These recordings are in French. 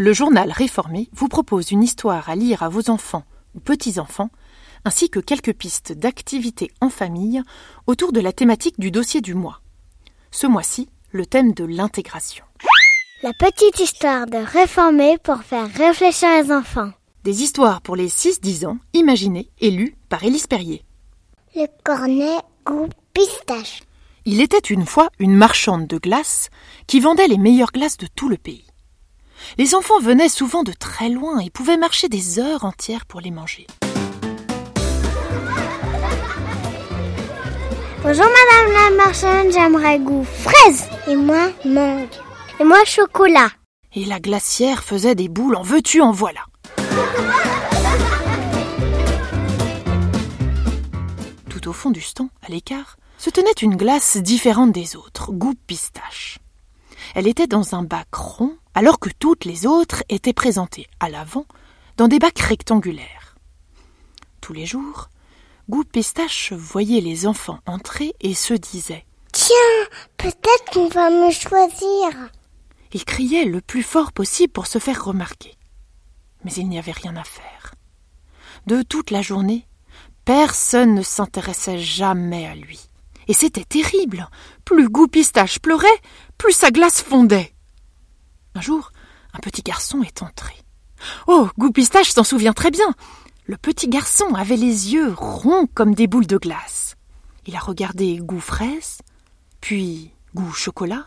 le journal Réformé vous propose une histoire à lire à vos enfants ou petits-enfants, ainsi que quelques pistes d'activités en famille autour de la thématique du dossier du mois. Ce mois-ci, le thème de l'intégration. La petite histoire de Réformé pour faire réfléchir les enfants. Des histoires pour les 6-10 ans, imaginées et lues par Élise Perrier. Le cornet goût pistache. Il était une fois une marchande de glace qui vendait les meilleures glaces de tout le pays. Les enfants venaient souvent de très loin et pouvaient marcher des heures entières pour les manger. Bonjour madame la marchande, j'aimerais goût fraise. Et moi, mangue. Et moi, chocolat. Et la glacière faisait des boules en veux-tu, en voilà. Tout au fond du stand, à l'écart, se tenait une glace différente des autres, goût pistache. Elle était dans un bac rond, alors que toutes les autres étaient présentées à l'avant dans des bacs rectangulaires. Tous les jours, Goût Pistache voyait les enfants entrer et se disait Tiens, peut-être qu'on va me choisir. Il criait le plus fort possible pour se faire remarquer. Mais il n'y avait rien à faire. De toute la journée, personne ne s'intéressait jamais à lui. Et c'était terrible. Plus Goût Pistache pleurait, plus sa glace fondait. Un jour, un petit garçon est entré. Oh, Goût Pistache s'en souvient très bien. Le petit garçon avait les yeux ronds comme des boules de glace. Il a regardé Goût fraise, puis Goût chocolat,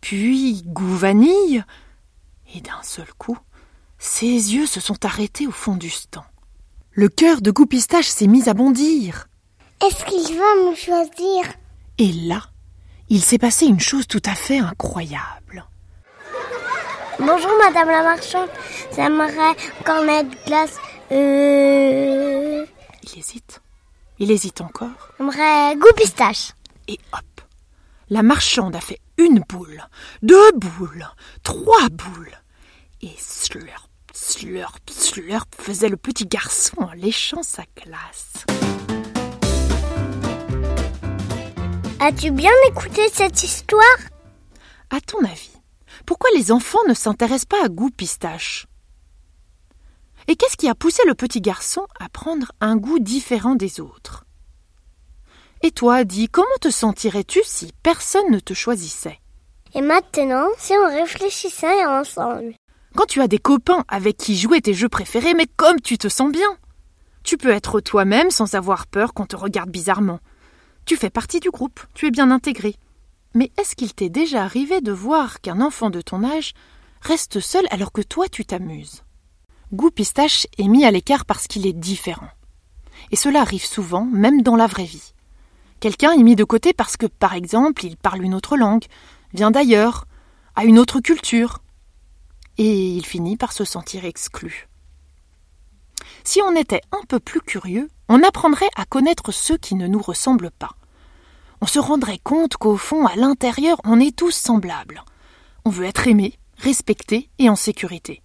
puis Goût vanille, et d'un seul coup, ses yeux se sont arrêtés au fond du stand. Le cœur de Goût Pistache s'est mis à bondir. Est-ce qu'il va me choisir? Et là, il s'est passé une chose tout à fait incroyable. Bonjour madame la marchande, j'aimerais cornet de glace. Euh... Il hésite. Il hésite encore. J'aimerais goût pistache. Et hop, la marchande a fait une boule, deux boules, trois boules. Et slurp, slurp, slurp faisait le petit garçon en léchant sa glace. As-tu bien écouté cette histoire? À ton avis, pourquoi les enfants ne s'intéressent pas à goût pistache? Et qu'est-ce qui a poussé le petit garçon à prendre un goût différent des autres? Et toi, dis, comment te sentirais-tu si personne ne te choisissait? Et maintenant, si on réfléchissait ensemble Quand tu as des copains avec qui jouer tes jeux préférés, mais comme tu te sens bien Tu peux être toi-même sans avoir peur qu'on te regarde bizarrement. Tu fais partie du groupe, tu es bien intégré. Mais est-ce qu'il t'est déjà arrivé de voir qu'un enfant de ton âge reste seul alors que toi tu t'amuses? Goût pistache est mis à l'écart parce qu'il est différent. Et cela arrive souvent, même dans la vraie vie. Quelqu'un est mis de côté parce que, par exemple, il parle une autre langue, vient d'ailleurs, a une autre culture. Et il finit par se sentir exclu. Si on était un peu plus curieux, on apprendrait à connaître ceux qui ne nous ressemblent pas. On se rendrait compte qu'au fond, à l'intérieur, on est tous semblables. On veut être aimé, respecté et en sécurité.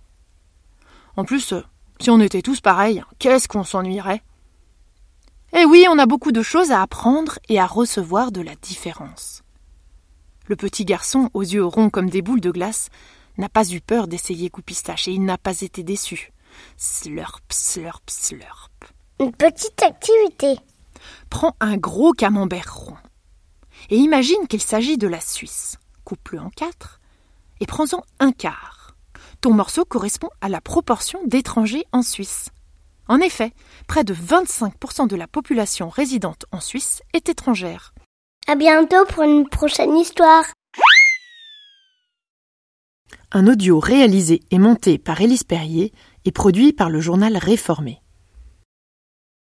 En plus, si on était tous pareils, qu'est-ce qu'on s'ennuierait? Eh oui, on a beaucoup de choses à apprendre et à recevoir de la différence. Le petit garçon, aux yeux ronds comme des boules de glace, n'a pas eu peur d'essayer Coupistache et il n'a pas été déçu. Slurp, slurp, slurp. Une petite activité. Prends un gros camembert rond. Et imagine qu'il s'agit de la Suisse. Coupe-le en quatre et prends-en un quart. Ton morceau correspond à la proportion d'étrangers en Suisse. En effet, près de 25% de la population résidente en Suisse est étrangère. À bientôt pour une prochaine histoire. Un audio réalisé et monté par Élise Perrier et produit par le journal Réformé.